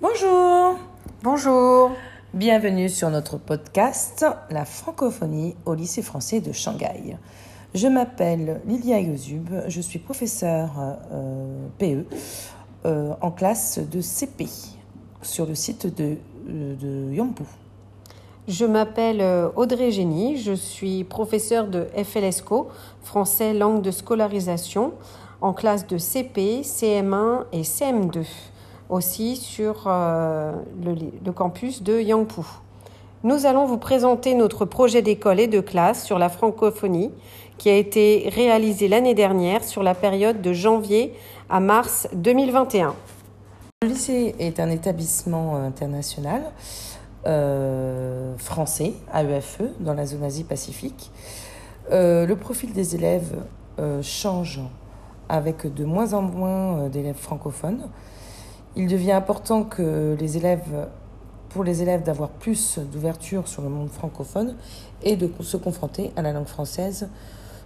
Bonjour, Bonjour. bienvenue sur notre podcast La francophonie au lycée français de Shanghai. Je m'appelle Lilia Yozub, je suis professeure euh, PE euh, en classe de CP sur le site de, de Yangpu. Je m'appelle euh, Audrey Génie, je suis professeure de FLSCO, français langue de scolarisation, en classe de CP, CM1 et CM2, aussi sur euh, le, campus de Yangpu. Nous allons vous présenter notre projet d'école et de classe sur la francophonie qui a été réalisé l'année dernière sur la période de janvier à mars 2021. Le lycée est un établissement international euh, français, AEFE, dans la zone Asie-Pacifique. Euh, le profil des élèves change avec de moins en moins d'élèves francophones. Il devient important que les élèves, pour les élèves d'avoir plus d'ouverture sur le monde francophone et de se confronter à la langue française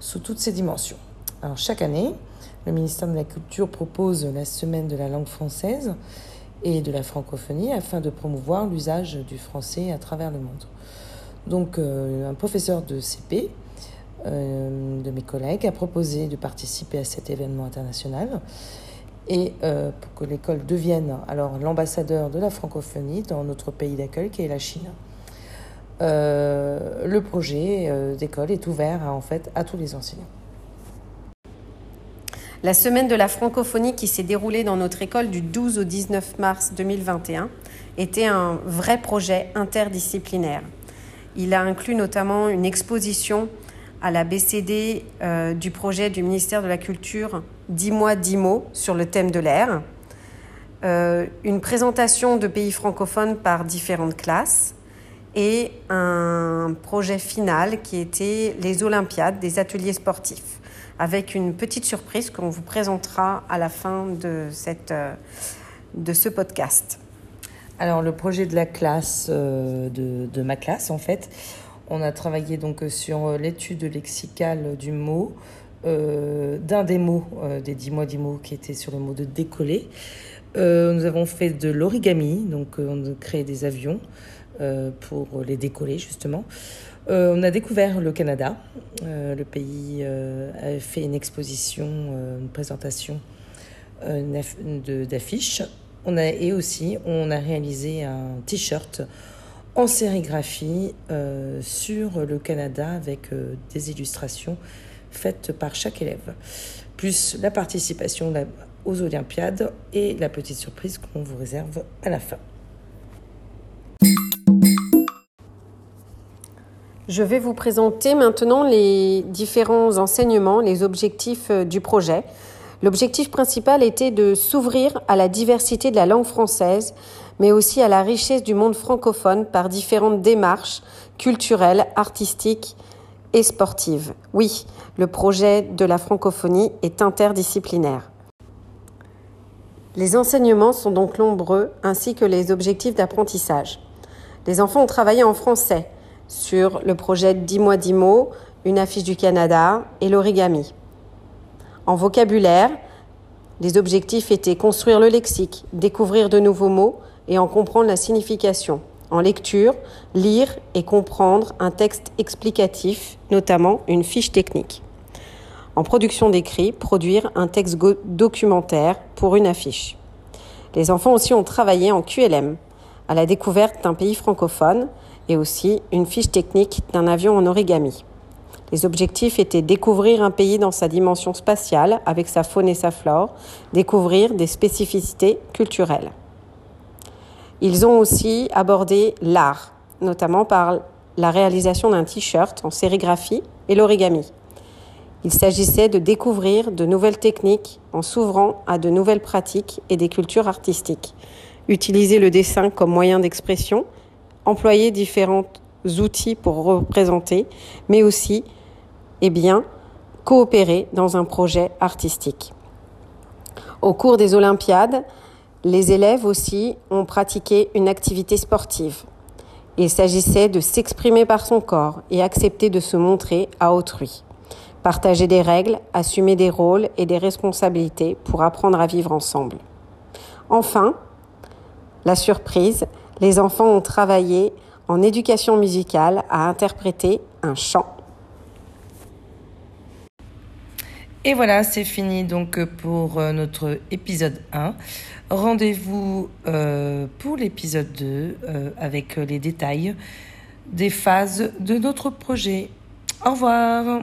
sous toutes ses dimensions. Alors, chaque année, le ministère de la Culture propose la semaine de la langue française et de la francophonie afin de promouvoir l'usage du français à travers le monde. Donc euh, un professeur de CP, euh, de mes collègues, a proposé de participer à cet événement international et euh, pour que l'école devienne alors l'ambassadeur de la francophonie dans notre pays d'accueil qui est la Chine. Euh, le projet euh, d'école est ouvert à, en fait à tous les enseignants. La semaine de la francophonie qui s'est déroulée dans notre école du 12 au 19 mars 2021 était un vrai projet interdisciplinaire. Il a inclus notamment une exposition à la BCD euh, du projet du ministère de la Culture 10 mois 10 mots sur le thème de l'air, euh, une présentation de pays francophones par différentes classes et un projet final qui était les Olympiades des ateliers sportifs avec une petite surprise qu'on vous présentera à la fin de, cette, de ce podcast. Alors le projet de la classe, euh, de, de, ma classe en fait, on a travaillé donc sur l'étude lexicale du mot, euh, d'un des mots, euh, des dix mois dix mots qui était sur le mot de décoller. Euh, nous avons fait de l'origami, donc on a créé des avions pour les décoller justement. Euh, on a découvert le Canada. Euh, le pays euh, a fait une exposition, une présentation d'affiches. Et aussi, on a réalisé un t-shirt en sérigraphie sur le Canada avec des illustrations faites par chaque élève, plus la participation aux Olympiades et la petite surprise qu'on vous réserve à la fin. Je vais vous présenter maintenant les différents enseignements, les objectifs du projet. L'objectif principal était de s'ouvrir à la diversité de la langue française, mais aussi à la richesse du monde francophone par différentes démarches culturelles, artistiques et sportives. Oui, le projet de la francophonie est interdisciplinaire. Les enseignements sont donc nombreux, ainsi que les objectifs d'apprentissage. Les enfants ont travaillé en français, sur le projet 10 mois 10 mots, une affiche du Canada et l'origami. En vocabulaire, les objectifs étaient construire le lexique, découvrir de nouveaux mots et en comprendre la signification. En lecture, lire et comprendre un texte explicatif, notamment une fiche technique. En production d'écrit, produire un texte documentaire pour une affiche. Les enfants aussi ont travaillé en QLM, à la découverte d'un pays francophone, et aussi une fiche technique d'un avion en origami. Les objectifs étaient découvrir un pays dans sa dimension spatiale avec sa faune et sa flore, découvrir des spécificités culturelles. Ils ont aussi abordé l'art, notamment par la réalisation d'un t-shirt en sérigraphie et l'origami. Il s'agissait de découvrir de nouvelles techniques en s'ouvrant à de nouvelles pratiques et des cultures artistiques. Utiliser le dessin comme moyen d'expression employer différents outils pour représenter, mais aussi, eh bien, coopérer dans un projet artistique. Au cours des Olympiades, les élèves aussi ont pratiqué une activité sportive. Il s'agissait de s'exprimer par son corps et accepter de se montrer à autrui. Partager des règles, assumer des rôles et des responsabilités pour apprendre à vivre ensemble. Enfin, la surprise, les enfants ont travaillé en éducation musicale à interpréter un chant. Et voilà, c'est fini donc pour euh, notre épisode 1. Rendez-vous euh, pour l'épisode 2 euh, avec les détails des phases de notre projet. Au revoir